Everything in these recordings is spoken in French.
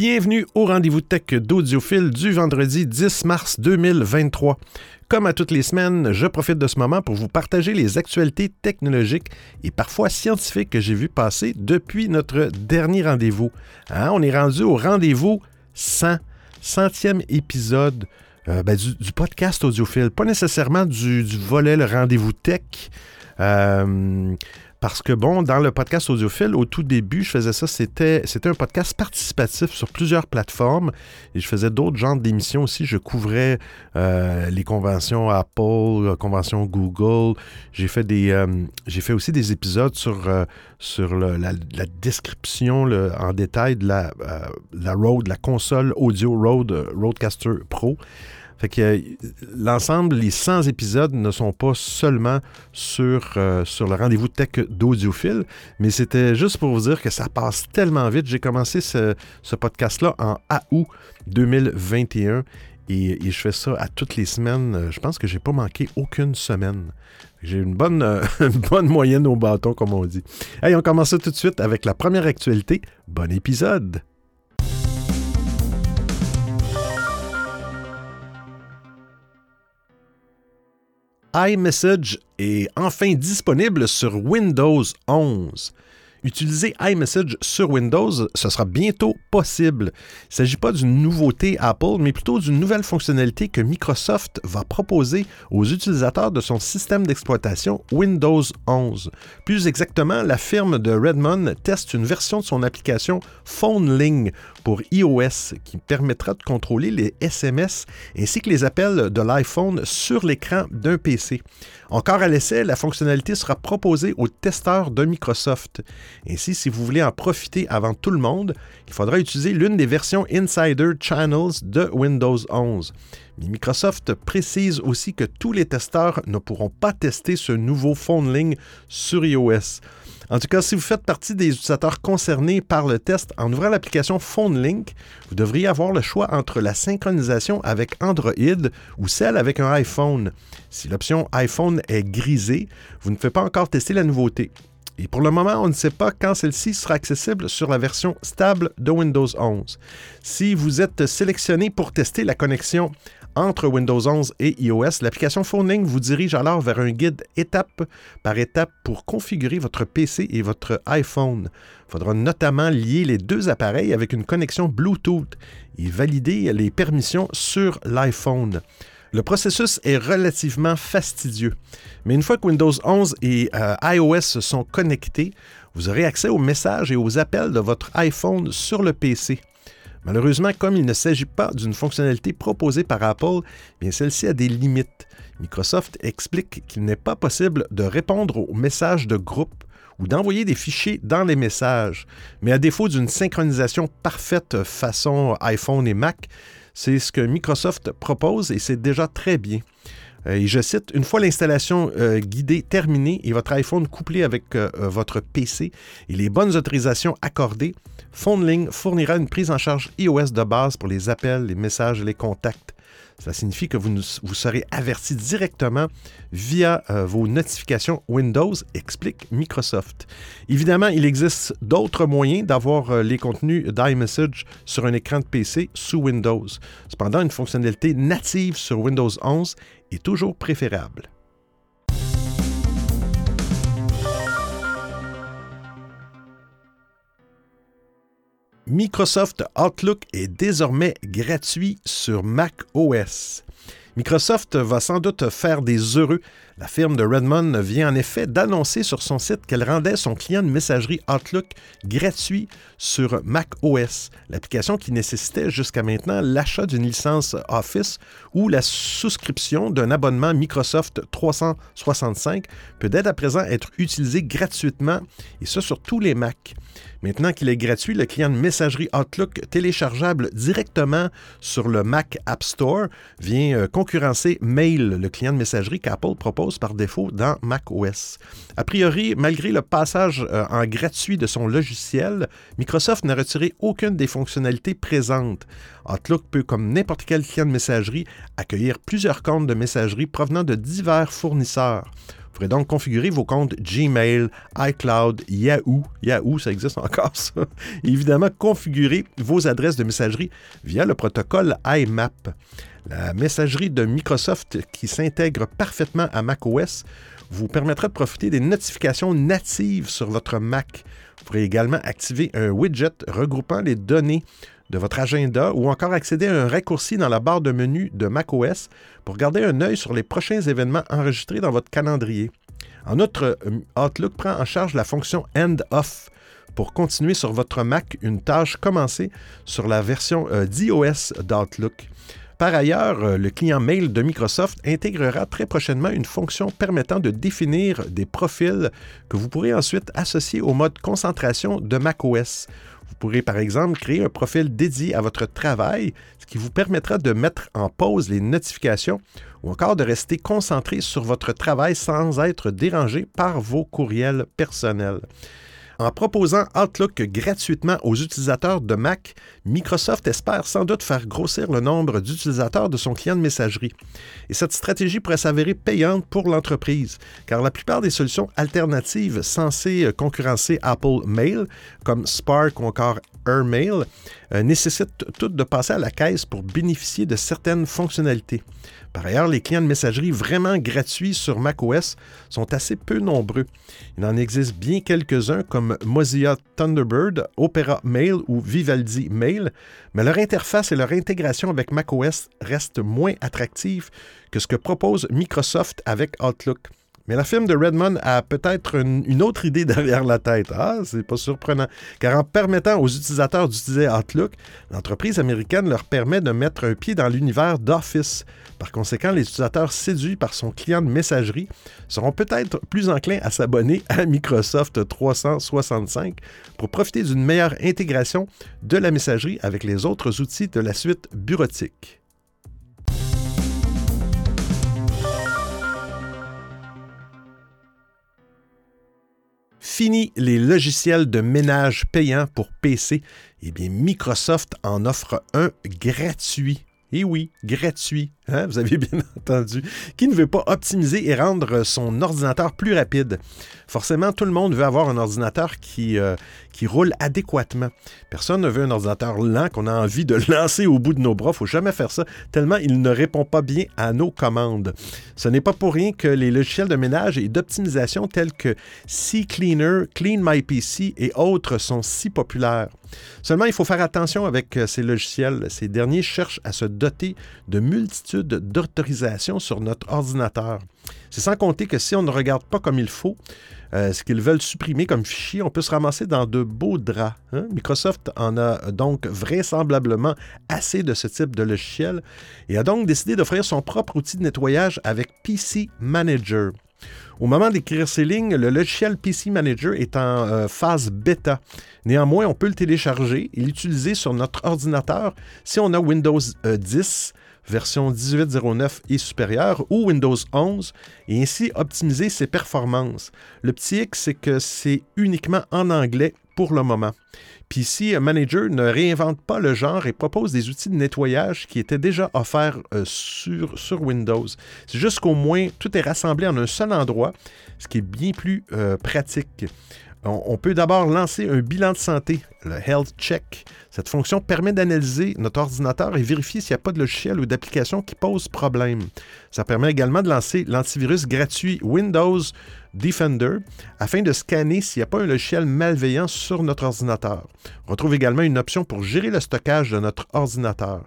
Bienvenue au rendez-vous tech d'Audiophile du vendredi 10 mars 2023. Comme à toutes les semaines, je profite de ce moment pour vous partager les actualités technologiques et parfois scientifiques que j'ai vues passer depuis notre dernier rendez-vous. Hein, on est rendu au rendez-vous 100, centième épisode euh, ben, du, podcast audiophile, pas nécessairement du, volet le rendez-vous tech. Euh, parce que, bon, dans le podcast audiophile, au tout début, je faisais ça, c'était, c'était un podcast participatif sur plusieurs plateformes et je faisais d'autres genres d'émissions aussi. Je couvrais euh, les conventions Apple, conventions Google. J'ai fait, des, euh, j'ai fait aussi des épisodes sur, euh, sur la, description en détail de la, la Rode, la console audio Rode Rodecaster Pro. Fait que euh, l'ensemble, les 100 épisodes ne sont pas seulement sur, euh, sur le rendez-vous tech d'audiophile, mais c'était juste pour vous dire que ça passe tellement vite. J'ai commencé ce, podcast-là en août 2021 et, je fais ça à toutes les semaines. Je pense que j'ai pas manqué aucune semaine. J'ai une bonne, une bonne moyenne au bâton, comme on dit. Allez, on commence tout de suite avec la première actualité. Bon épisode! iMessage est enfin disponible sur Windows 11. Utiliser iMessage sur Windows, ce sera bientôt possible. Il ne s'agit pas d'une nouveauté Apple, mais plutôt d'une nouvelle fonctionnalité que Microsoft va proposer aux utilisateurs de son système d'exploitation Windows 11. Plus exactement, la firme de Redmond teste une version de son application PhoneLink pour iOS qui permettra de contrôler les SMS ainsi que les appels de l'iPhone sur l'écran d'un PC. Encore à l'essai, la fonctionnalité sera proposée aux testeurs de Microsoft. Ainsi, si vous voulez en profiter avant tout le monde, il faudra utiliser l'une des versions Insider Channels de Windows 11. Mais Microsoft précise aussi que tous les testeurs ne pourront pas tester ce nouveau phone sur iOS. En tout cas, si vous faites partie des utilisateurs concernés par le test en ouvrant l'application PhoneLink, vous devriez avoir le choix entre la synchronisation avec Android ou celle avec un iPhone. Si l'option iPhone est grisée, vous ne faites pas encore tester la nouveauté. Et pour le moment, on ne sait pas quand celle-ci sera accessible sur la version stable de Windows 11. Si vous êtes sélectionné pour tester la connexion entre Windows 11 et iOS, l'application PhoneLink vous dirige alors vers un guide étape par étape pour configurer votre PC et votre iPhone. Il faudra notamment lier les deux appareils avec une connexion Bluetooth et valider les permissions sur l'iPhone. Le processus est relativement fastidieux, mais une fois que Windows 11 et euh, iOS sont connectés, vous aurez accès aux messages et aux appels de votre iPhone sur le PC. Malheureusement, comme il ne s'agit pas d'une fonctionnalité proposée par Apple, bien celle-ci a des limites. Microsoft explique qu'il n'est pas possible de répondre aux messages de groupe ou d'envoyer des fichiers dans les messages. Mais à défaut d'une synchronisation parfaite façon iPhone et Mac, c'est ce que Microsoft propose et c'est déjà très bien. Euh, et je cite, une fois l'installation euh, guidée terminée et votre iPhone couplé avec euh, votre PC et les bonnes autorisations accordées, PhoneLink fournira une prise en charge iOS de base pour les appels, les messages et les contacts. Cela signifie que vous, vous serez averti directement via vos notifications Windows, explique Microsoft. Évidemment, il existe d'autres moyens d'avoir les contenus d'iMessage sur un écran de PC sous Windows. Cependant, une fonctionnalité native sur Windows 11 est toujours préférable. Microsoft Outlook est désormais gratuit sur Mac OS. Microsoft va sans doute faire des heureux la firme de Redmond vient en effet d'annoncer sur son site qu'elle rendait son client de messagerie Outlook gratuit sur Mac OS, l'application qui nécessitait jusqu'à maintenant l'achat d'une licence Office ou la souscription d'un abonnement Microsoft 365 peut dès à présent être utilisé gratuitement, et ce sur tous les Macs. Maintenant qu'il est gratuit, le client de messagerie Outlook téléchargeable directement sur le Mac App Store vient euh, Mail, le client de messagerie qu'Apple propose par défaut dans macOS. A priori, malgré le passage euh, en gratuit de son logiciel, Microsoft n'a retiré aucune des fonctionnalités présentes. Outlook peut, comme n'importe quel client de messagerie, accueillir plusieurs comptes de messagerie provenant de divers fournisseurs. Il pourrez donc configurer vos comptes Gmail, iCloud, Yahoo. Yahoo, ça existe encore, ça. Évidemment, configurer vos adresses de messagerie via le protocole IMAP. La messagerie de Microsoft qui s'intègre parfaitement à macOS vous permettra de profiter des notifications natives sur votre Mac. Vous pourrez également activer un widget regroupant les données de votre agenda ou encore accéder à un raccourci dans la barre de menu de macOS pour garder un œil sur les prochains événements enregistrés dans votre calendrier. En outre, euh, Outlook prend en charge la fonction End Off pour continuer sur votre Mac une tâche commencée sur la version euh, d'iOS d'Outlook. Par ailleurs, euh, le client mail de Microsoft intégrera très prochainement une fonction permettant de définir des profils que vous pourrez ensuite associer au mode concentration de macOS. Vous pourrez par exemple créer un profil dédié à votre travail, ce qui vous permettra de mettre en pause les notifications ou encore de rester concentré sur votre travail sans être dérangé par vos courriels personnels. En proposant Outlook gratuitement aux utilisateurs de Mac, Microsoft espère sans doute faire grossir le nombre d'utilisateurs de son client de messagerie. Et cette stratégie pourrait s'avérer payante pour l'entreprise, car la plupart des solutions alternatives censées concurrencer Apple Mail, comme Spark ou encore AirMail, euh, nécessitent toutes de passer à la caisse pour bénéficier de certaines fonctionnalités. Par ailleurs, les clients de messagerie vraiment gratuits sur macOS sont assez peu nombreux. Il en existe bien quelques-uns comme Mozilla Thunderbird, Opera Mail ou Vivaldi Mail, mais leur interface et leur intégration avec macOS restent moins attractives que ce que propose Microsoft avec Outlook. Mais la firme de Redmond a peut-être une, autre idée derrière la tête. Ah, c'est pas surprenant. Car en permettant aux utilisateurs d'utiliser Outlook, l'entreprise américaine leur permet de mettre un pied dans l'univers d'Office. Par conséquent, les utilisateurs séduits par son client de messagerie seront peut-être plus enclins à s'abonner à Microsoft 365 pour profiter d'une meilleure intégration de la messagerie avec les autres outils de la suite bureautique. Fini les logiciels de ménage payants pour PC. Eh bien, Microsoft en offre un gratuit. Et oui, gratuit. Hein, vous avez bien entendu. Qui ne veut pas optimiser et rendre son ordinateur plus rapide? Forcément, tout le monde veut avoir un ordinateur qui, euh, qui roule adéquatement. Personne ne veut un ordinateur lent qu'on a envie de lancer au bout de nos bras. Il faut jamais faire ça, tellement il ne répond pas bien à nos commandes. Ce n'est pas pour rien que les logiciels de ménage et d'optimisation tels que CCleaner, CleanMyPC et autres sont si populaires. Seulement, il faut faire attention avec euh, ces logiciels. Ces derniers cherchent à se doter de multitudes d'autorisations sur notre ordinateur. C'est sans compter que si on ne regarde pas comme il faut, euh, ce qu'ils veulent supprimer comme fichier, on peut se ramasser dans de beaux draps. Hein. Microsoft en a donc vraisemblablement assez de ce type de logiciel et a donc décidé d'offrir son propre outil de nettoyage avec PC Manager. Au moment d'écrire ces lignes, le logiciel PC Manager est en euh, phase bêta. Néanmoins, on peut le télécharger et l'utiliser sur notre ordinateur si on a Windows 10 euh, version 18.09 et supérieure, ou Windows 11, et ainsi optimiser ses performances. Le petit hic, c'est que c'est uniquement en anglais pour le moment. PC Manager ne réinvente pas le genre et propose des outils de nettoyage qui étaient déjà offerts euh, sur, sur Windows. C'est juste qu'au moins tout est rassemblé en un seul endroit, ce qui est bien plus euh, pratique. On, peut d'abord lancer un bilan de santé, le Health Check. Cette fonction permet d'analyser notre ordinateur et vérifier s'il n'y a pas de logiciel ou d'application qui pose problème. Ça permet également de lancer l'antivirus gratuit Windows Defender afin de scanner s'il n'y a pas un logiciel malveillant sur notre ordinateur. On retrouve également une option pour gérer le stockage de notre ordinateur.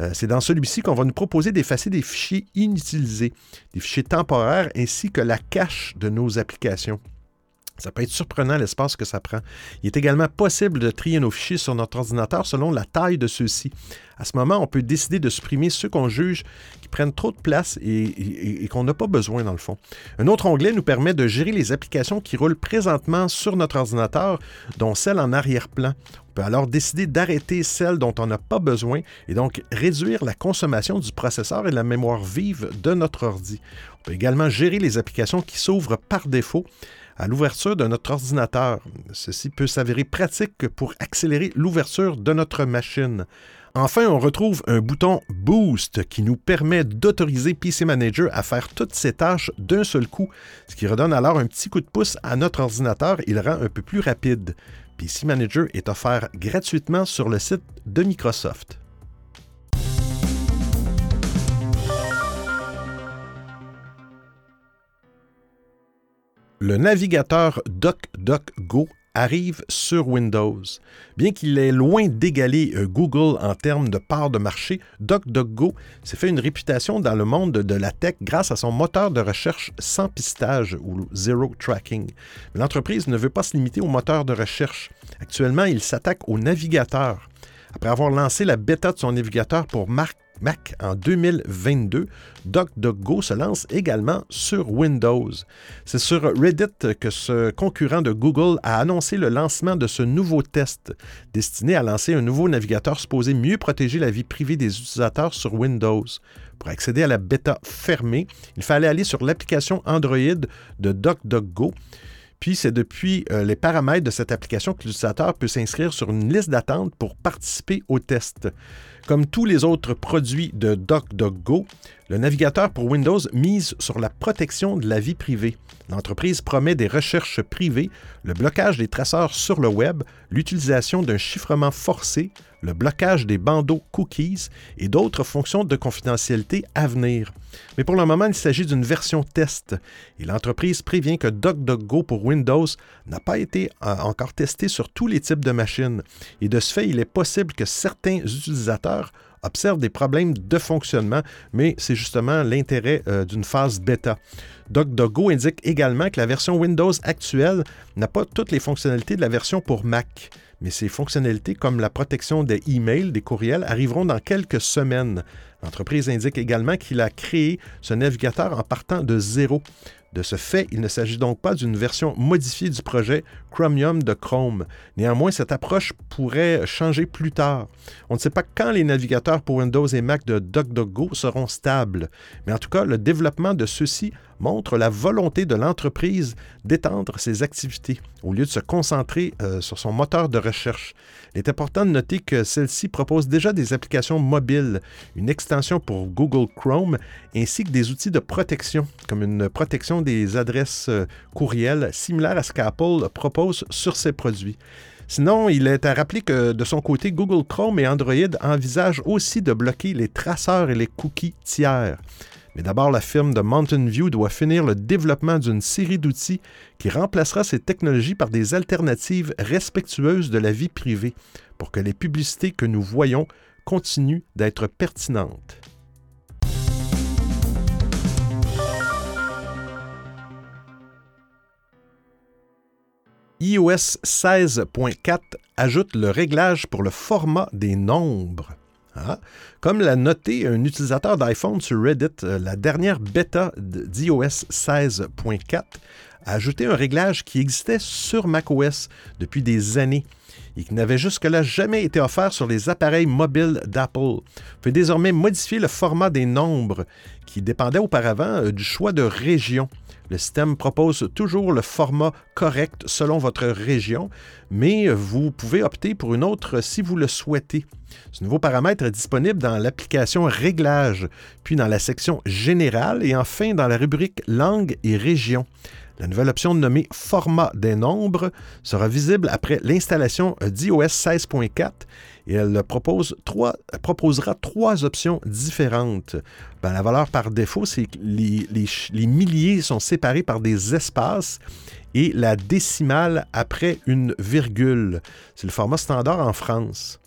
Euh, c'est dans celui-ci qu'on va nous proposer d'effacer des fichiers inutilisés, des fichiers temporaires ainsi que la cache de nos applications. Ça peut être surprenant l'espace que ça prend. Il est également possible de trier nos fichiers sur notre ordinateur selon la taille de ceux-ci. À ce moment, on peut décider de supprimer ceux qu'on juge qui prennent trop de place et, qu'on n'a pas besoin dans le fond. Un autre onglet nous permet de gérer les applications qui roulent présentement sur notre ordinateur, dont celles en arrière-plan. On peut alors décider d'arrêter celles dont on n'a pas besoin et donc réduire la consommation du processeur et de la mémoire vive de notre ordi. On peut également gérer les applications qui s'ouvrent par défaut à l'ouverture de notre ordinateur. Ceci peut s'avérer pratique pour accélérer l'ouverture de notre machine. Enfin, on retrouve un bouton Boost qui nous permet d'autoriser PC Manager à faire toutes ces tâches d'un seul coup, ce qui redonne alors un petit coup de pouce à notre ordinateur et le rend un peu plus rapide. PC Manager est offert gratuitement sur le site de Microsoft. Le navigateur DuckDuckGo arrive sur Windows. Bien qu'il est loin d'égaler euh, Google en termes de part de marché, DuckDuckGo s'est fait une réputation dans le monde de la tech grâce à son moteur de recherche sans pistage ou zero tracking. L'entreprise ne veut pas se limiter au moteur de recherche. Actuellement, il s'attaque au navigateur. Après avoir lancé la bêta de son navigateur pour Mac en 2022, DuckDuckGo se lance également sur Windows. C'est sur Reddit que ce concurrent de Google a annoncé le lancement de ce nouveau test destiné à lancer un nouveau navigateur supposé mieux protéger la vie privée des utilisateurs sur Windows. Pour accéder à la bêta fermée, il fallait aller sur l'application Android de DuckDuckGo puis c'est depuis euh, les paramètres de cette application que l'utilisateur peut s'inscrire sur une liste d'attente pour participer au test. Comme tous les autres produits de DuckDuckGo, le navigateur pour Windows mise sur la protection de la vie privée. L'entreprise promet des recherches privées, le blocage des traceurs sur le web, l'utilisation d'un chiffrement forcé, le blocage des bandeaux cookies et d'autres fonctions de confidentialité à venir. Mais pour le moment, il s'agit d'une version test et l'entreprise prévient que DuckDuckGo pour Windows n'a pas été euh, encore testé sur tous les types de machines. Et de ce fait, il est possible que certains utilisateurs observent des problèmes de fonctionnement, mais c'est justement l'intérêt euh, d'une phase bêta. DuckDuckGo indique également que la version Windows actuelle n'a pas toutes les fonctionnalités de la version pour Mac, mais ces fonctionnalités comme la protection des emails, des courriels, arriveront dans quelques semaines. L'entreprise indique également qu'il a créé ce navigateur en partant de zéro. De ce fait, il ne s'agit donc pas d'une version modifiée du projet Chromium de Chrome. Néanmoins, cette approche pourrait changer plus tard. On ne sait pas quand les navigateurs pour Windows et Mac de DuckDuckGo seront stables, mais en tout cas, le développement de ceux-ci montre la volonté de l'entreprise d'étendre ses activités au lieu de se concentrer euh, sur son moteur de recherche. Il est important de noter que celle-ci propose déjà des applications mobiles, une extension pour Google Chrome, ainsi que des outils de protection, comme une protection des adresses euh, courriels similaire à ce qu'Apple propose sur ses produits. Sinon, il est à rappeler que de son côté, Google Chrome et Android envisagent aussi de bloquer les traceurs et les cookies tiers. Mais d'abord, la firme de Mountain View doit finir le développement d'une série d'outils qui remplacera ces technologies par des alternatives respectueuses de la vie privée pour que les publicités que nous voyons continuent d'être pertinentes. iOS 16.4 ajoute le réglage pour le format des nombres. Ah. Comme l'a noté un utilisateur d'iPhone sur Reddit, euh, la dernière bêta d'iOS 16.4 a ajouté un réglage qui existait sur macOS depuis des années et qui n'avait jusque-là jamais été offert sur les appareils mobiles d'Apple. On peut désormais modifier le format des nombres qui dépendait auparavant euh, du choix de région. Le système propose toujours le format correct selon votre région, mais vous pouvez opter pour une autre si vous le souhaitez. Ce nouveau paramètre est disponible dans l'application Réglages, puis dans la section Générale et enfin dans la rubrique Langue et région. La nouvelle option nommée Format des nombres sera visible après l'installation d'iOS 16.4 et elle proposera trois options différentes. Ben, la valeur par défaut, c'est que les, milliers sont séparés par des espaces et la décimale après une virgule. C'est le format standard en France.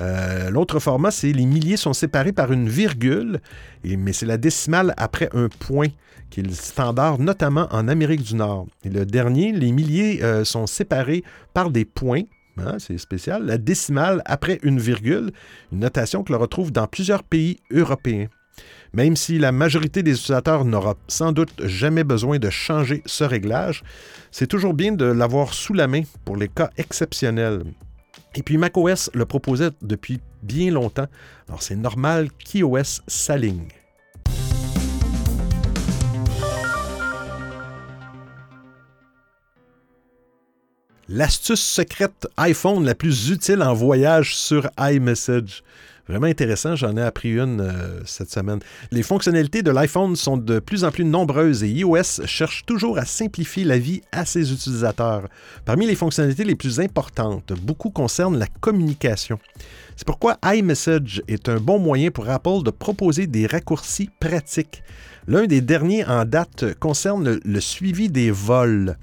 Euh, l'autre format, c'est les milliers sont séparés par une virgule, mais c'est la décimale après un point qui est le standard, notamment en Amérique du Nord. Et le dernier, les milliers euh, sont séparés par des points. Hein, c'est spécial. La décimale après une virgule, une notation que l'on retrouve dans plusieurs pays européens. Même si la majorité des utilisateurs n'aura sans doute jamais besoin de changer ce réglage, c'est toujours bien de l'avoir sous la main pour les cas exceptionnels. Et puis macOS le proposait depuis bien longtemps, alors c'est normal qu'iOS s'aligne. L'astuce secrète iPhone la plus utile en voyage sur iMessage. Vraiment intéressant, j'en ai appris une euh, cette semaine. Les fonctionnalités de l'iPhone sont de plus en plus nombreuses et iOS cherche toujours à simplifier la vie à ses utilisateurs. Parmi les fonctionnalités les plus importantes, beaucoup concernent la communication. C'est pourquoi iMessage est un bon moyen pour Apple de proposer des raccourcis pratiques. L'un des derniers en date concerne le suivi des vols.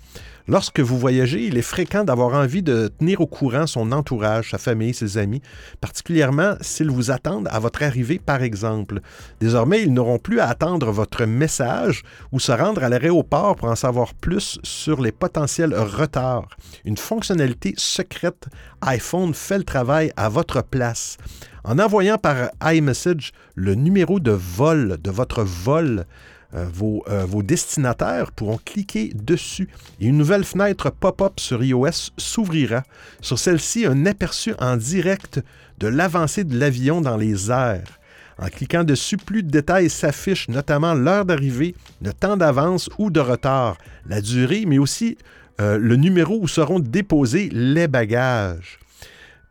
Lorsque vous voyagez, il est fréquent d'avoir envie de tenir au courant son entourage, sa famille, ses amis, particulièrement s'ils vous attendent à votre arrivée, par exemple. Désormais, ils n'auront plus à attendre votre message ou se rendre à l'aéroport pour en savoir plus sur les potentiels retards. Une fonctionnalité secrète iPhone fait le travail à votre place. En envoyant par iMessage le numéro de vol de votre vol, euh, euh, vos, destinataires pourront cliquer dessus et une nouvelle fenêtre pop-up sur iOS s'ouvrira. Sur celle-ci, un aperçu en direct de l'avancée de l'avion dans les airs. En cliquant dessus, plus de détails s'affichent, notamment l'heure d'arrivée, le temps d'avance ou de retard, la durée, mais aussi euh, le numéro où seront déposés les bagages.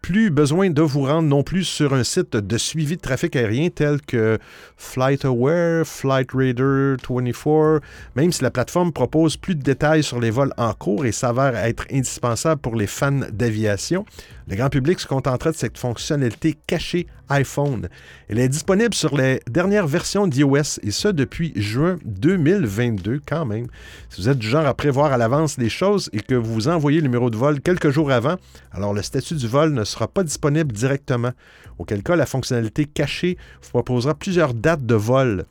Plus besoin de vous rendre non plus sur un site de suivi de trafic aérien tel que FlightAware, FlightRadar 24, même si la plateforme propose plus de détails sur les vols en cours et s'avère être indispensable pour les fans d'aviation. Le grand public se contentera de cette fonctionnalité cachée iPhone. Elle est disponible sur les dernières versions d'iOS et ce depuis juin 2022 quand même. Si vous êtes du genre à prévoir à l'avance les choses et que vous envoyez le numéro de vol quelques jours avant, alors le statut du vol ne sera pas disponible directement. Auquel cas, la fonctionnalité cachée vous proposera plusieurs dates de vol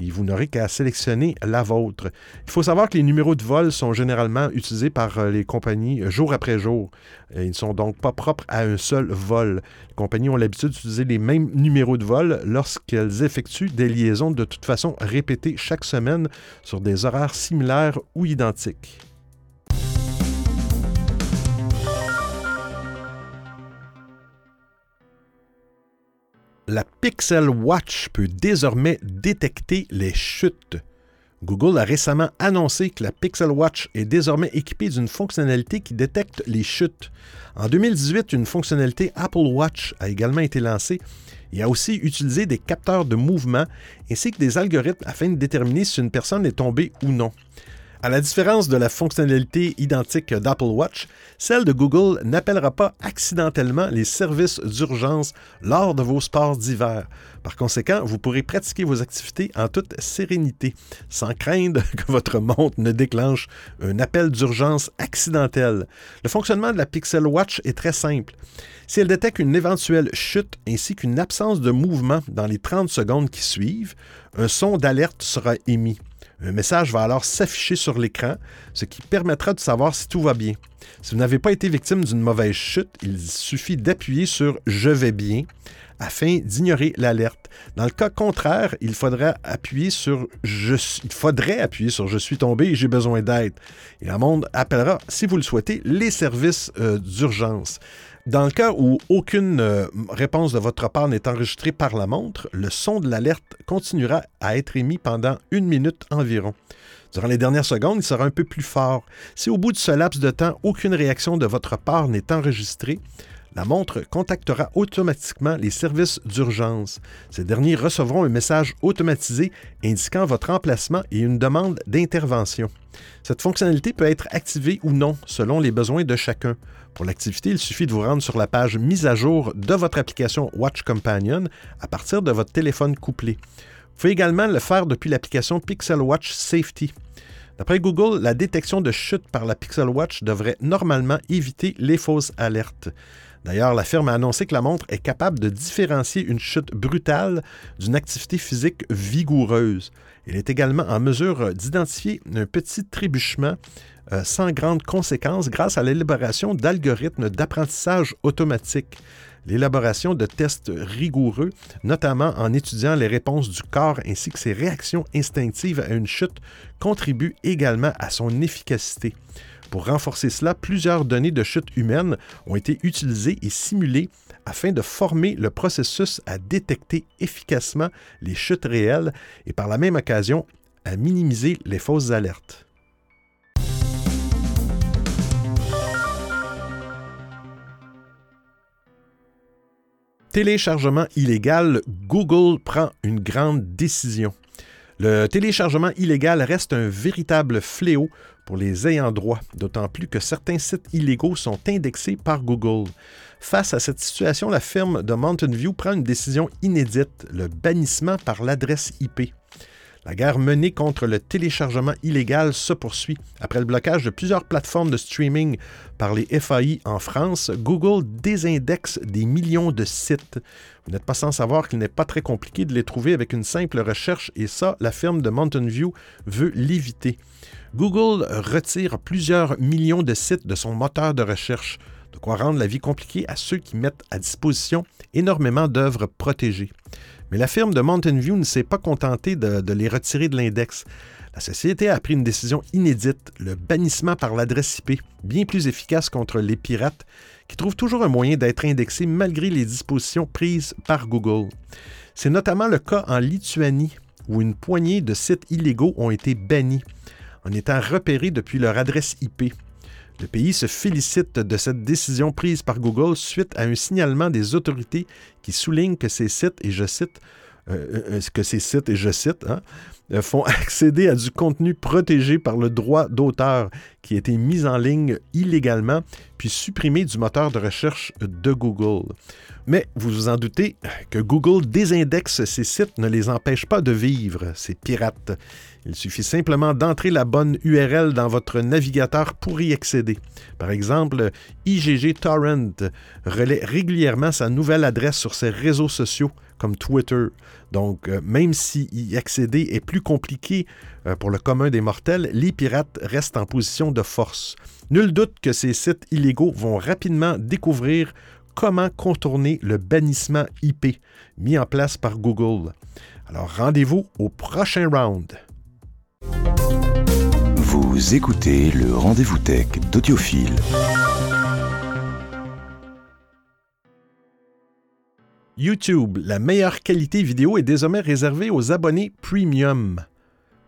et vous n'aurez qu'à sélectionner la vôtre. Il faut savoir que les numéros de vol sont généralement utilisés par euh, les compagnies euh, jour après jour. Ils ne sont donc pas propres à un seul vol. Les compagnies ont l'habitude d'utiliser les mêmes numéros de vol lorsqu'elles effectuent des liaisons de toute façon répétées chaque semaine sur des horaires similaires ou identiques. La Pixel Watch peut désormais détecter les chutes. Google a récemment annoncé que la Pixel Watch est désormais équipée d'une fonctionnalité qui détecte les chutes. En 2018, une fonctionnalité Apple Watch a également été lancée et a aussi utilisé des capteurs de mouvement ainsi que des algorithmes afin de déterminer si une personne est tombée ou non. À la différence de la fonctionnalité identique d'Apple Watch, celle de Google n'appellera pas accidentellement les services d'urgence lors de vos sports d'hiver. Par conséquent, vous pourrez pratiquer vos activités en toute sérénité, sans craindre que votre montre ne déclenche un appel d'urgence accidentel. Le fonctionnement de la Pixel Watch est très simple. Si elle détecte une éventuelle chute ainsi qu'une absence de mouvement dans les 30 secondes qui suivent, un son d'alerte sera émis. Un message va alors s'afficher sur l'écran, ce qui permettra de savoir si tout va bien. Si vous n'avez pas été victime d'une mauvaise chute, il suffit d'appuyer sur Je vais bien afin d'ignorer l'alerte. Dans le cas contraire, il faudrait appuyer sur je, faudrait appuyer sur Je suis tombé et j'ai besoin d'aide. Et la monde appellera, si vous le souhaitez, les services euh, d'urgence. Dans le cas où aucune euh, réponse de votre part n'est enregistrée par la montre, le son de l'alerte continuera à être émis pendant une minute environ. Durant les dernières secondes, il sera un peu plus fort. Si au bout de ce laps de temps, aucune réaction de votre part n'est enregistrée, la montre contactera automatiquement les services d'urgence. Ces derniers recevront un message automatisé indiquant votre emplacement et une demande d'intervention. Cette fonctionnalité peut être activée ou non selon les besoins de chacun. Pour l'activité, il suffit de vous rendre sur la page mise à jour de votre application Watch Companion à partir de votre téléphone couplé. Vous pouvez également le faire depuis l'application Pixel Watch Safety. D'après Google, la détection de chute par la Pixel Watch devrait normalement éviter les fausses alertes. D'ailleurs, la firme a annoncé que la montre est capable de différencier une chute brutale d'une activité physique vigoureuse. Elle est également en mesure d'identifier un petit trébuchement euh, sans grandes conséquences grâce à l'élaboration d'algorithmes d'apprentissage automatique, l'élaboration de tests rigoureux, notamment en étudiant les réponses du corps ainsi que ses réactions instinctives à une chute, contribuent également à son efficacité. Pour renforcer cela, plusieurs données de chute humaines ont été utilisées et simulées afin de former le processus à détecter efficacement les chutes réelles et par la même occasion à minimiser les fausses alertes. Téléchargement illégal, Google prend une grande décision. Le téléchargement illégal reste un véritable fléau pour les ayants droit, d'autant plus que certains sites illégaux sont indexés par Google. Face à cette situation, la firme de Mountain View prend une décision inédite, le bannissement par l'adresse IP. La guerre menée contre le téléchargement illégal se poursuit. Après le blocage de plusieurs plateformes de streaming par les FAI en France, Google désindexe des millions de sites. Vous n'êtes pas sans savoir qu'il n'est pas très compliqué de les trouver avec une simple recherche et ça, la firme de Mountain View veut l'éviter. Google retire plusieurs millions de sites de son moteur de recherche, de quoi rendre la vie compliquée à ceux qui mettent à disposition énormément d'œuvres protégées. Mais la firme de Mountain View ne s'est pas contentée de, les retirer de l'index. La société a pris une décision inédite, le bannissement par l'adresse IP, bien plus efficace contre les pirates, qui trouvent toujours un moyen d'être indexés malgré les dispositions prises par Google. C'est notamment le cas en Lituanie, où une poignée de sites illégaux ont été bannis, en étant repérés depuis leur adresse IP. Le pays se félicite de cette décision prise par Google suite à un signalement des autorités qui souligne que ces sites, et je cite, euh, euh, que ces sites, et je cite, hein, euh, font accéder à du contenu protégé par le droit d'auteur qui a été mis en ligne illégalement, puis supprimé du moteur de recherche de Google. Mais vous vous en doutez que Google désindexe ces sites ne les empêche pas de vivre, ces pirates. Il suffit simplement d'entrer la bonne URL dans votre navigateur pour y accéder. Par exemple, IGG Torrent relaie régulièrement sa nouvelle adresse sur ses réseaux sociaux comme Twitter. Donc, euh, même si y accéder est plus compliqué euh, pour le commun des mortels, les pirates restent en position de force. Nul doute que ces sites illégaux vont rapidement découvrir comment contourner le bannissement IP mis en place par Google. Alors rendez-vous au prochain round. Vous écoutez le rendez-vous tech d'Audiophile. YouTube, la meilleure qualité vidéo est désormais réservée aux abonnés premium.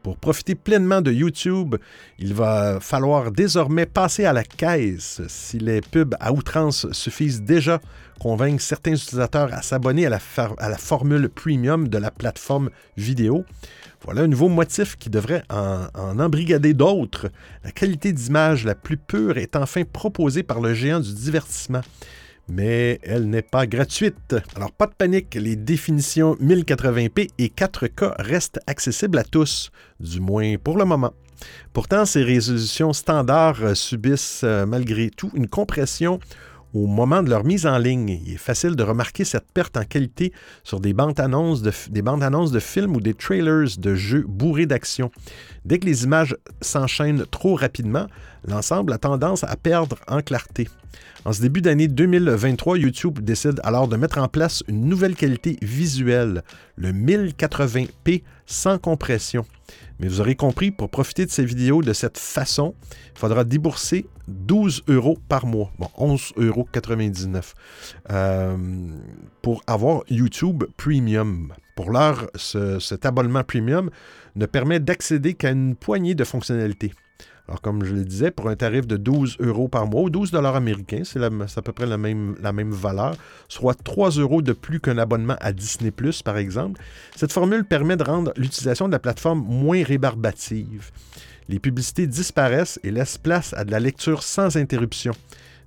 Pour profiter pleinement de YouTube, il va falloir désormais passer à la caisse. Si les pubs à outrance suffisent déjà convaincre certains utilisateurs à s'abonner à, la, formule premium de la plateforme vidéo, voilà un nouveau motif qui devrait en, en embrigader d'autres. La qualité d'image la plus pure est enfin proposée par le géant du divertissement mais elle n'est pas gratuite. Alors pas de panique, les définitions 1080p et 4K restent accessibles à tous, du moins pour le moment. Pourtant, ces résolutions standards subissent euh, malgré tout une compression au moment de leur mise en ligne. Il est facile de remarquer cette perte en qualité sur des bandes annonces de, des bandes annonces de films ou des trailers de jeux bourrés d'action. Dès que les images s'enchaînent trop rapidement, l'ensemble a tendance à perdre en clarté. En ce début d'année 2023, YouTube décide alors de mettre en place une nouvelle qualité visuelle, le 1080p sans compression. Mais vous aurez compris, pour profiter de ces vidéos de cette façon, il faudra débourser 12 euros par mois. Bon, 11,99 euros euh, pour avoir YouTube Premium. Pour l'heure, cet abonnement Premium ne permet d'accéder qu'à une poignée de fonctionnalités. Alors, comme je le disais, pour un tarif de 12 euros par mois ou 12 dollars américains, c'est à peu près la même, la même valeur, soit 3 euros de plus qu'un abonnement à Disney, par exemple. Cette formule permet de rendre l'utilisation de la plateforme moins rébarbative. Les publicités disparaissent et laissent place à de la lecture sans interruption.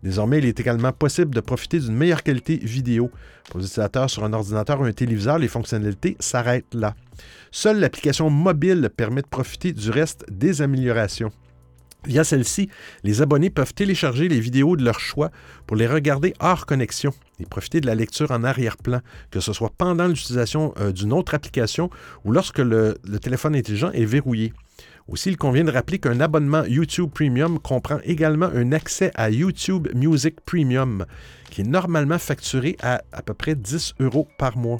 Désormais, il est également possible de profiter d'une meilleure qualité vidéo. Pour les utilisateurs sur un ordinateur ou un téléviseur, les fonctionnalités s'arrêtent là. Seule l'application mobile permet de profiter du reste des améliorations. Via celle-ci, les abonnés peuvent télécharger les vidéos de leur choix pour les regarder hors connexion et profiter de la lecture en arrière-plan, que ce soit pendant l'utilisation euh, d'une autre application ou lorsque le, téléphone intelligent est verrouillé. Aussi, il convient de rappeler qu'un abonnement YouTube Premium comprend également un accès à YouTube Music Premium, qui est normalement facturé à à peu près 10 euros par mois.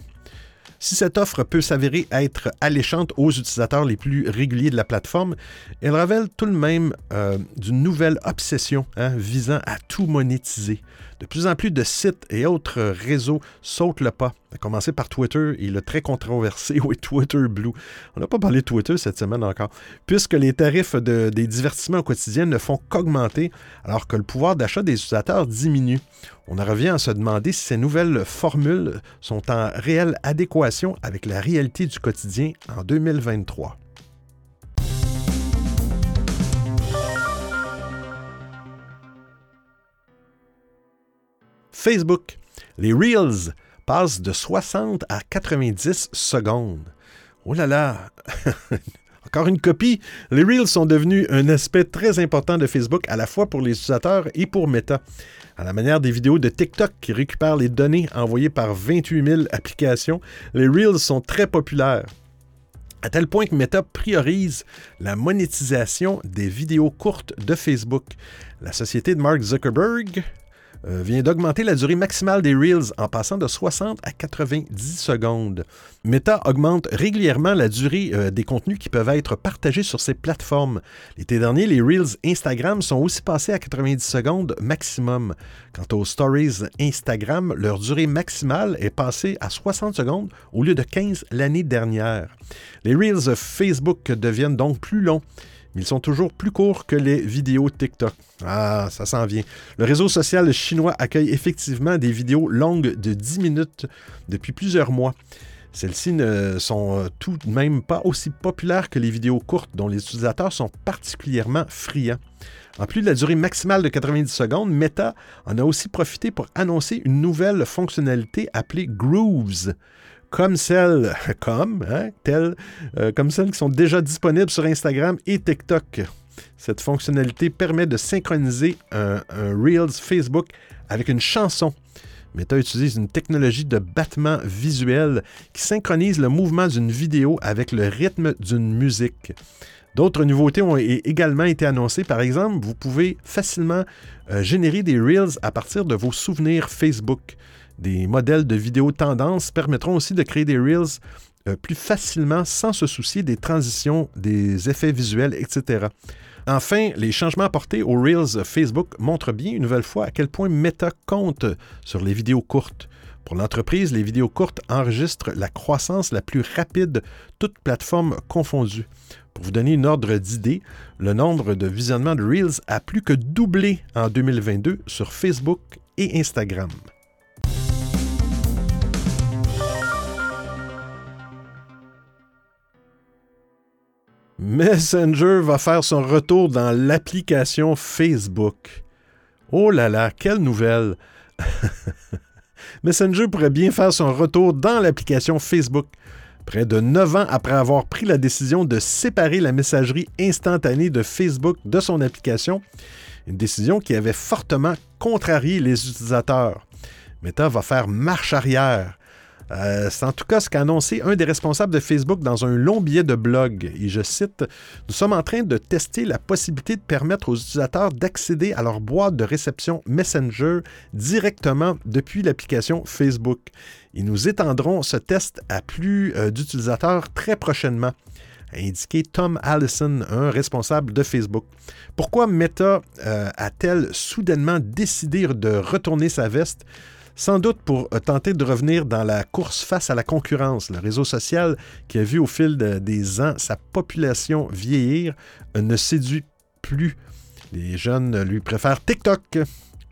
Si cette offre peut s'avérer être alléchante aux utilisateurs les plus réguliers de la plateforme, elle révèle tout de même euh, d'une nouvelle obsession hein, visant à tout monétiser. De plus en plus de sites et autres réseaux sautent le pas, à commencer par Twitter et le très controversé oui, Twitter Blue. On n'a pas parlé de Twitter cette semaine encore, puisque les tarifs des divertissements au quotidien ne font qu'augmenter alors que le pouvoir d'achat des utilisateurs diminue. On en revient à se demander si ces nouvelles formules sont en réelle adéquation avec la réalité du quotidien en 2023. Facebook. Les Reels passent de 60 à 90 secondes. Oh là là! Encore une copie. Les Reels sont devenus un aspect très important de Facebook à la fois pour les utilisateurs et pour Meta. À la manière des vidéos de TikTok qui récupèrent les données envoyées par 28 000 applications, les Reels sont très populaires. À tel point que Meta priorise la monétisation des vidéos courtes de Facebook. La société de Mark Zuckerberg euh, vient d'augmenter la durée maximale des Reels en passant de 60 à 90 secondes. Meta augmente régulièrement la durée euh, des contenus qui peuvent être partagés sur ses plateformes. L'été dernier, les Reels Instagram sont aussi passés à 90 secondes maximum. Quant aux Stories Instagram, leur durée maximale est passée à 60 secondes au lieu de 15 l'année dernière. Les Reels Facebook deviennent donc plus longs ils sont toujours plus courts que les vidéos TikTok. Ah, ça s'en vient. Le réseau social chinois accueille effectivement des vidéos longues de 10 minutes depuis plusieurs mois. Celles-ci ne sont euh, tout de même pas aussi populaires que les vidéos courtes dont les utilisateurs sont particulièrement friands. En plus de la durée maximale de 90 secondes, Meta en a aussi profité pour annoncer une nouvelle fonctionnalité appelée Grooves comme celles, comme, hein, euh, comme celles qui sont déjà disponibles sur Instagram et TikTok. Cette fonctionnalité permet de synchroniser un, Reels Facebook avec une chanson. Meta utilise une technologie de battement visuel qui synchronise le mouvement d'une vidéo avec le rythme d'une musique. D'autres nouveautés ont également été annoncées. Par exemple, vous pouvez facilement euh, générer des Reels à partir de vos souvenirs Facebook. Des modèles de vidéos tendance permettront aussi de créer des Reels euh, plus facilement sans se soucier des transitions, des effets visuels, etc. Enfin, les changements apportés aux Reels Facebook montrent bien une nouvelle fois à quel point Meta compte sur les vidéos courtes. Pour l'entreprise, les vidéos courtes enregistrent la croissance la plus rapide, toutes plateformes confondues. Pour vous donner une ordre d'idée, le nombre de visionnements de Reels a plus que doublé en 2022 sur Facebook et Instagram. Messenger va faire son retour dans l'application Facebook. Oh là là, quelle nouvelle! Messenger pourrait bien faire son retour dans l'application Facebook. Près de neuf ans après avoir pris la décision de séparer la messagerie instantanée de Facebook de son application, une décision qui avait fortement contrarié les utilisateurs. Meta va faire marche arrière euh, c'est en tout cas ce qu'a annoncé un des responsables de Facebook dans un long billet de blog. Et je cite Nous sommes en train de tester la possibilité de permettre aux utilisateurs d'accéder à leur boîte de réception Messenger directement depuis l'application Facebook. Et nous étendrons ce test à plus euh, d'utilisateurs très prochainement a indiqué Tom Allison, un responsable de Facebook. Pourquoi Meta euh, a-t-elle soudainement décidé de retourner sa veste? Sans doute pour euh, tenter de revenir dans la course face à la concurrence. Le réseau social qui a vu au fil des ans sa population vieillir euh, ne séduit plus. Les jeunes lui préfèrent TikTok.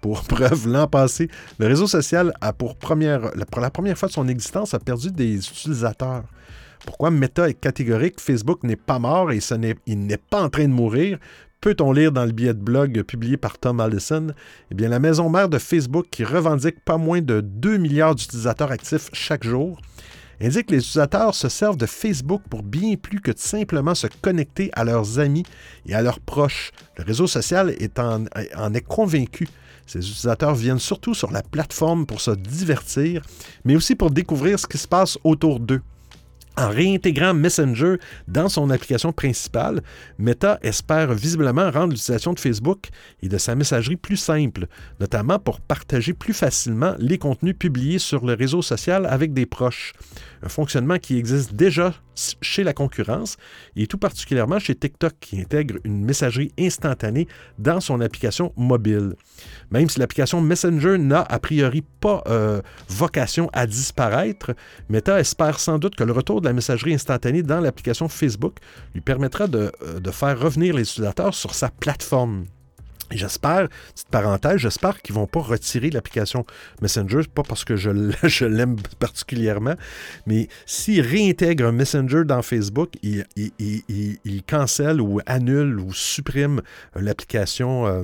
Pour preuve, l'an passé, le réseau social a pour, première, la première fois de son existence a perdu des utilisateurs. Pourquoi Meta est catégorique, Facebook n'est pas mort et il n'est pas en train de mourir, peut-on lire dans le billet de blog publié par Tom Allison? Eh bien, la maison mère de Facebook, qui revendique pas moins de 2 milliards d'utilisateurs actifs chaque jour, indique que les utilisateurs se servent de Facebook pour bien plus que simplement se connecter à leurs amis et à leurs proches. Le réseau social est en, en est convaincu. Ces utilisateurs viennent surtout sur la plateforme pour se divertir, mais aussi pour découvrir ce qui se passe autour d'eux. En réintégrant Messenger dans son application principale, Meta espère visiblement rendre l'utilisation de Facebook et de sa messagerie plus simple, notamment pour partager plus facilement les contenus publiés sur le réseau social avec des proches. Un fonctionnement qui existe déjà chez la concurrence et tout particulièrement chez TikTok qui intègre une messagerie instantanée dans son application mobile. Même si l'application Messenger n'a a priori pas euh, vocation à disparaître, Meta espère sans doute que le retour de la messagerie instantanée dans l'application Facebook lui permettra de, euh, faire revenir les utilisateurs sur sa plateforme. J'espère, petite parenthèse, j'espère qu'ils ne vont pas retirer l'application Messenger, pas parce que je l'aime particulièrement, mais s'ils réintègrent Messenger dans Facebook, ils, ils, cancellent ou annulent ou suppriment l'application euh,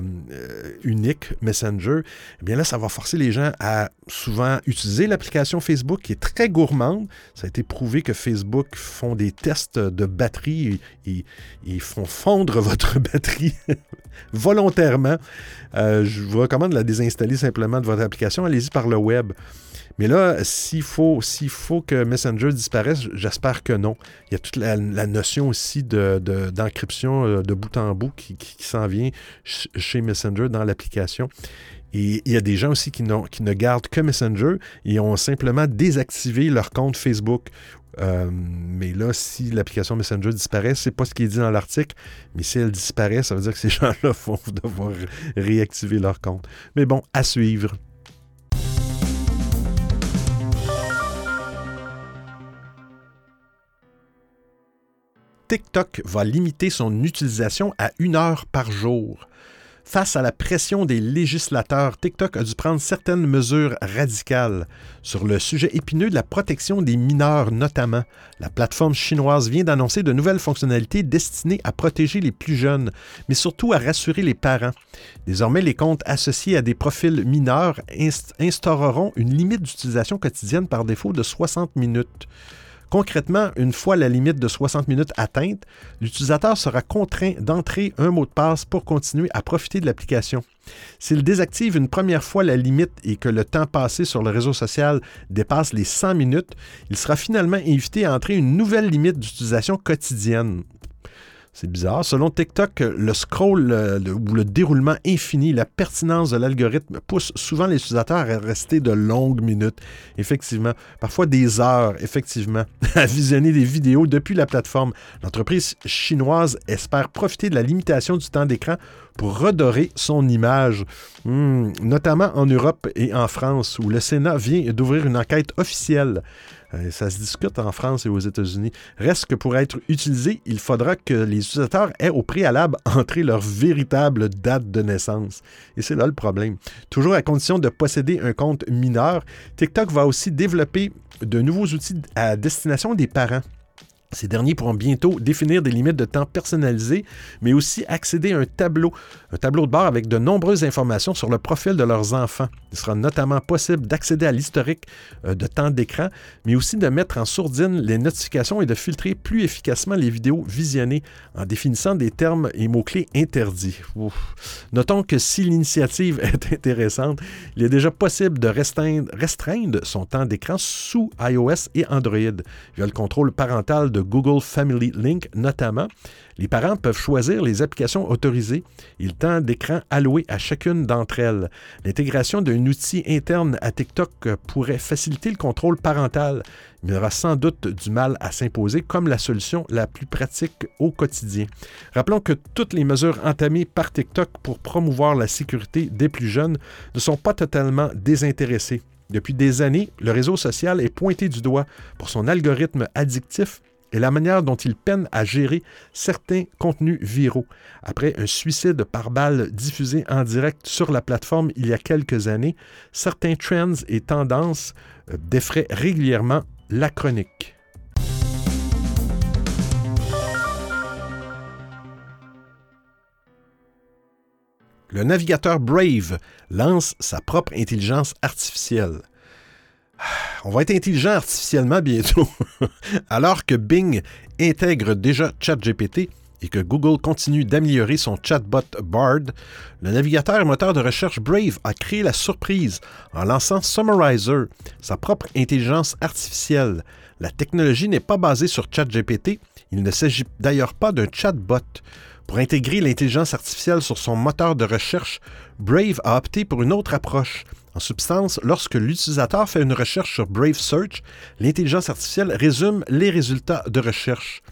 unique Messenger, eh bien là, ça va forcer les gens à souvent utiliser l'application Facebook qui est très gourmande. Ça a été prouvé que Facebook font des tests de batterie et, ils font fondre votre batterie volontairement. Euh, je vous recommande de la désinstaller simplement de votre application. Allez-y par le web. Mais là, s'il faut, faut que Messenger disparaisse, j'espère que non. Il y a toute la, notion aussi d'encryption de, de, bout en bout qui s'en vient chez Messenger dans l'application. Et il y a des gens aussi qui, qui ne gardent que Messenger et ont simplement désactivé leur compte Facebook. Euh, mais là, si l'application Messenger disparaît, c'est pas ce qui est dit dans l'article, mais si elle disparaît, ça veut dire que ces gens-là vont devoir réactiver leur compte. Mais bon, à suivre. TikTok va limiter son utilisation à une heure par jour. Face à la pression des législateurs, TikTok a dû prendre certaines mesures radicales. Sur le sujet épineux de la protection des mineurs notamment, la plateforme chinoise vient d'annoncer de nouvelles fonctionnalités destinées à protéger les plus jeunes, mais surtout à rassurer les parents. Désormais, les comptes associés à des profils mineurs instaureront une limite d'utilisation quotidienne par défaut de 60 minutes. Concrètement, une fois la limite de 60 minutes atteinte, l'utilisateur sera contraint d'entrer un mot de passe pour continuer à profiter de l'application. S'il désactive une première fois la limite et que le temps passé sur le réseau social dépasse les 100 minutes, il sera finalement invité à entrer une nouvelle limite d'utilisation quotidienne. C'est bizarre. Selon TikTok, le scroll ou le déroulement infini, la pertinence de l'algorithme pousse souvent les utilisateurs à rester de longues minutes, effectivement, parfois des heures, effectivement, à visionner des vidéos depuis la plateforme. L'entreprise chinoise espère profiter de la limitation du temps d'écran pour redorer son image, hmm, notamment en Europe et en France, où le Sénat vient d'ouvrir une enquête officielle. euh, ça se discute en France et aux États-Unis. Reste que pour être utilisé, il faudra que les utilisateurs aient au préalable entré leur véritable date de naissance. Et c'est là le problème. Toujours à condition de posséder un compte mineur, TikTok va aussi développer de nouveaux outils à destination des parents. Ces derniers pourront bientôt définir des limites de temps personnalisées, mais aussi accéder à un tableau, un tableau de bord avec de nombreuses informations sur le profil de leurs enfants. Il sera notamment possible d'accéder à l'historique euh, de temps d'écran, mais aussi de mettre en sourdine les notifications et de filtrer plus efficacement les vidéos visionnées en définissant des termes et mots-clés interdits. Notons que si l'initiative est intéressante, il est déjà possible de restreindre, restreindre son temps d'écran sous iOS et Android via le contrôle parental de Google Family Link notamment, les parents peuvent choisir les applications autorisées et le temps d'écran alloué à chacune d'entre elles. L'intégration d'un outil interne à TikTok pourrait faciliter le contrôle parental, mais il aura sans doute du mal à s'imposer comme la solution la plus pratique au quotidien. Rappelons que toutes les mesures entamées par TikTok pour promouvoir la sécurité des plus jeunes ne sont pas totalement désintéressées. Depuis des années, le réseau social est pointé du doigt pour son algorithme addictif et la manière dont il peine à gérer certains contenus viraux. Après un suicide par balle diffusé en direct sur la plateforme il y a quelques années, certains trends et tendances euh, défraient régulièrement la chronique. Le navigateur Brave lance sa propre intelligence artificielle. On va être intelligent artificiellement bientôt. Alors que Bing intègre déjà ChatGPT et que Google continue d'améliorer son chatbot Bard, le navigateur et moteur de recherche Brave a créé la surprise en lançant Summarizer, sa propre intelligence artificielle. La technologie n'est pas basée sur ChatGPT, il ne s'agit d'ailleurs pas d'un chatbot. Pour intégrer l'intelligence artificielle sur son moteur de recherche, Brave a opté pour une autre approche En substance, lorsque l'utilisateur fait une recherche sur Brave Search, l'intelligence artificielle résume les résultats de recherche.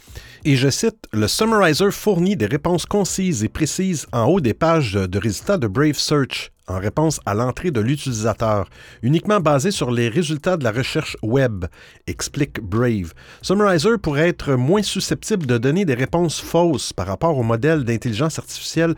Et je cite, le summarizer fournit des réponses concises et précises en haut des pages de résultats de Brave Search en réponse à l'entrée de l'utilisateur, uniquement basé sur les résultats de la recherche web, explique Brave. Summarizer pourrait être moins susceptible de donner des réponses fausses par rapport au modèle d'intelligence artificielle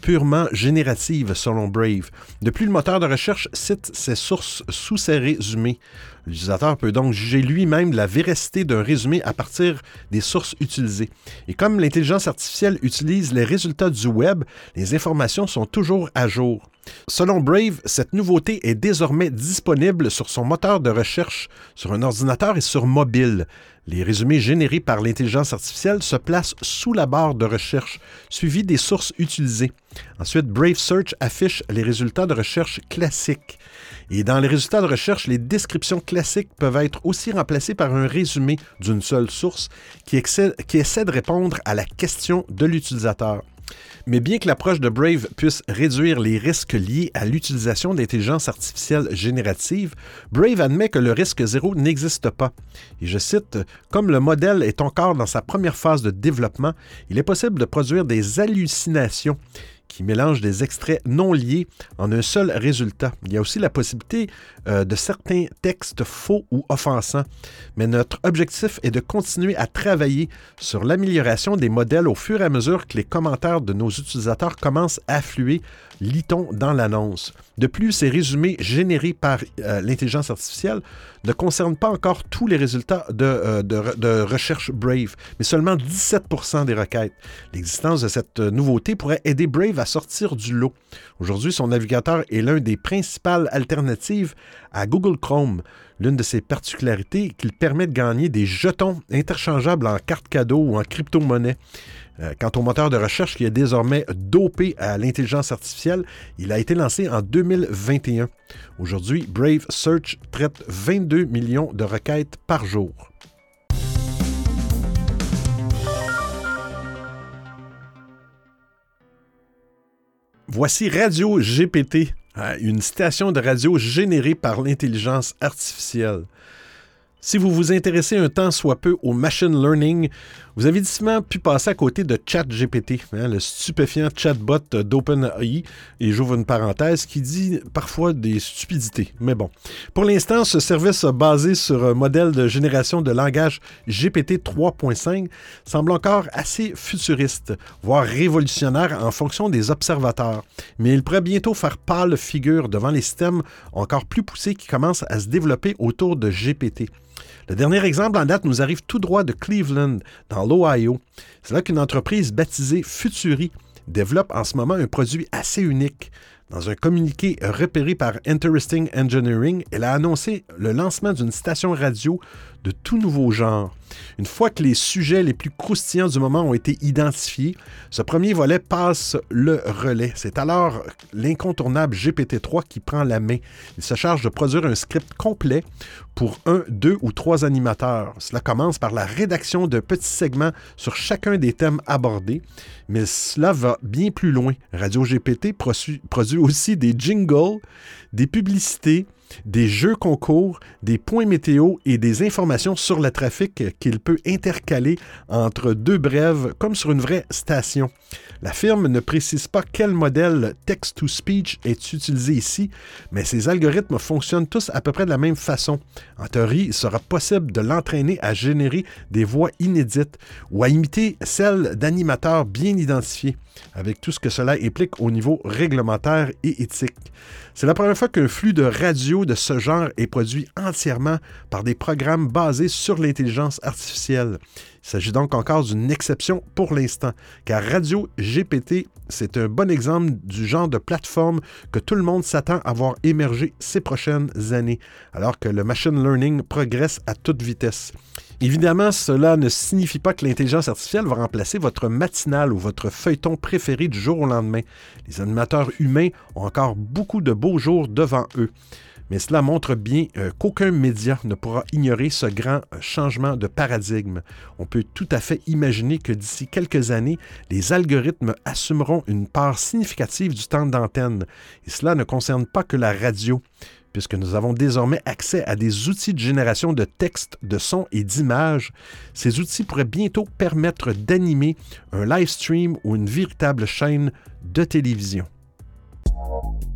purement générative, selon Brave. De plus, le moteur de recherche cite ses sources sous ses résumés. L'utilisateur peut donc juger lui-même la véracité d'un résumé à partir des sources utilisées. Et comme l'intelligence artificielle utilise les résultats du web, les informations sont toujours à jour. Selon Brave, cette nouveauté est désormais disponible sur son moteur de recherche, sur un ordinateur et sur mobile. Les résumés générés par l'intelligence artificielle se placent sous la barre de recherche, suivi des sources utilisées. Ensuite, Brave Search affiche les résultats de recherche classiques. Et dans les résultats de recherche, les descriptions classiques peuvent être aussi remplacées par un résumé d'une seule source qui essaie de répondre à la question de l'utilisateur. Mais bien que l'approche de Brave puisse réduire les risques liés à l'utilisation d'intelligence artificielle générative, Brave admet que le risque zéro n'existe pas. Et je cite, Comme le modèle est encore dans sa première phase de développement, il est possible de produire des hallucinations qui mélange des extraits non liés en un seul résultat. Il y a aussi la possibilité euh, de certains textes faux ou offensants. Mais notre objectif est de continuer à travailler sur l'amélioration des modèles au fur et à mesure que les commentaires de nos utilisateurs commencent à affluer, lit-on dans l'annonce. De plus, ces résumés générés par euh, l'intelligence artificielle ne concernent pas encore tous les résultats de, euh, de, recherche Brave, mais seulement 17% des requêtes. L'existence de cette nouveauté pourrait aider Brave à sortir du lot. Aujourd'hui, son navigateur est l'un des principales alternatives à Google Chrome. L'une de ses particularités est qu'il permet de gagner des jetons interchangeables en carte cadeau ou en crypto-monnaie. Euh, quant au moteur de recherche qui est désormais dopé à l'intelligence artificielle, il a été lancé en 2021. Aujourd'hui, Brave Search traite 22 millions de requêtes par jour. Voici Radio GPT, euh, une station de radio générée par l'intelligence artificielle. Si vous vous intéressez un temps soit peu au machine learning, vous avez difficilement pu passer à côté de ChatGPT, hein, le stupéfiant chatbot d'OpenAI, et j'ouvre une parenthèse, qui dit parfois des stupidités. Mais bon. Pour l'instant, ce service basé sur un modèle de génération de langage GPT 3.5 semble encore assez futuriste, voire révolutionnaire en fonction des observateurs. Mais il pourrait bientôt faire pâle figure devant les systèmes encore plus poussés qui commencent à se développer autour de GPT. Le dernier exemple en date nous arrive tout droit de Cleveland, dans l'Ohio. C'est là qu'une entreprise baptisée Futuri développe en ce moment un produit assez unique. Dans un communiqué repéré par Interesting Engineering, elle a annoncé le lancement d'une station radio de tout nouveau genre. Une fois que les sujets les plus croustillants du moment ont été identifiés, ce premier volet passe le relais. C'est alors l'incontournable GPT-3 qui prend la main. Il se charge de produire un script complet pour un, deux ou trois animateurs. Cela commence par la rédaction de petits segments sur chacun des thèmes abordés, mais cela va bien plus loin. Radio GPT produit aussi des jingles, des publicités, des jeux concours, des points météo et des informations sur le trafic qu'il peut intercaler entre deux brèves comme sur une vraie station. La firme ne précise pas quel modèle text-to-speech est utilisé ici, mais ces algorithmes fonctionnent tous à peu près de la même façon. En théorie, il sera possible de l'entraîner à générer des voix inédites ou à imiter celles d'animateurs bien identifiés, avec tout ce que cela implique au niveau réglementaire et éthique. C'est la première fois qu'un flux de radio de ce genre est produit entièrement par des programmes basés sur l'intelligence artificielle. Il s'agit donc encore d'une exception pour l'instant, car Radio GPT, c'est un bon exemple du genre de plateforme que tout le monde s'attend à voir émerger ces prochaines années, alors que le machine learning progresse à toute vitesse. Évidemment, cela ne signifie pas que l'intelligence artificielle va remplacer votre matinale ou votre feuilleton préféré du jour au lendemain. Les animateurs humains ont encore beaucoup de beaux jours devant eux. Mais cela montre bien euh, qu'aucun média ne pourra ignorer ce grand euh, changement de paradigme. On peut tout à fait imaginer que d'ici quelques années, les algorithmes assumeront une part significative du temps d'antenne. Et cela ne concerne pas que la radio puisque nous avons désormais accès à des outils de génération de textes, de sons et d'images. Ces outils pourraient bientôt permettre d'animer un live stream ou une véritable chaîne de télévision.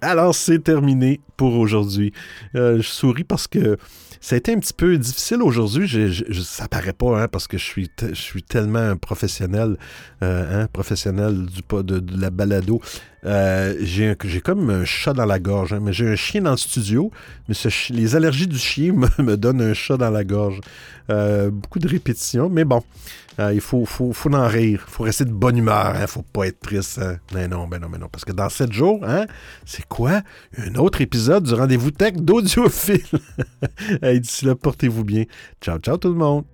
Alors, c'est terminé pour aujourd'hui. Euh, je souris parce que ça a été un petit peu difficile aujourd'hui. ça paraît pas, hein, parce que je suis, tellement professionnel, euh, hein, professionnel de, de la balado. Euh, j'ai comme un chat dans la gorge. Hein, mais j'ai un chien dans le studio, mais les allergies du chien me, donnent un chat dans la gorge. beaucoup de répétitions, mais bon. Euh, il faut, faut, faut, en rire. Il faut rester de bonne humeur. Il hein. faut pas être triste. Hein. Mais non, ben non, mais non. Parce que dans sept jours, hein, c'est quoi? Un autre épisode du rendez-vous tech d'audiophile. D'ici là, portez-vous bien. Ciao, ciao tout le monde.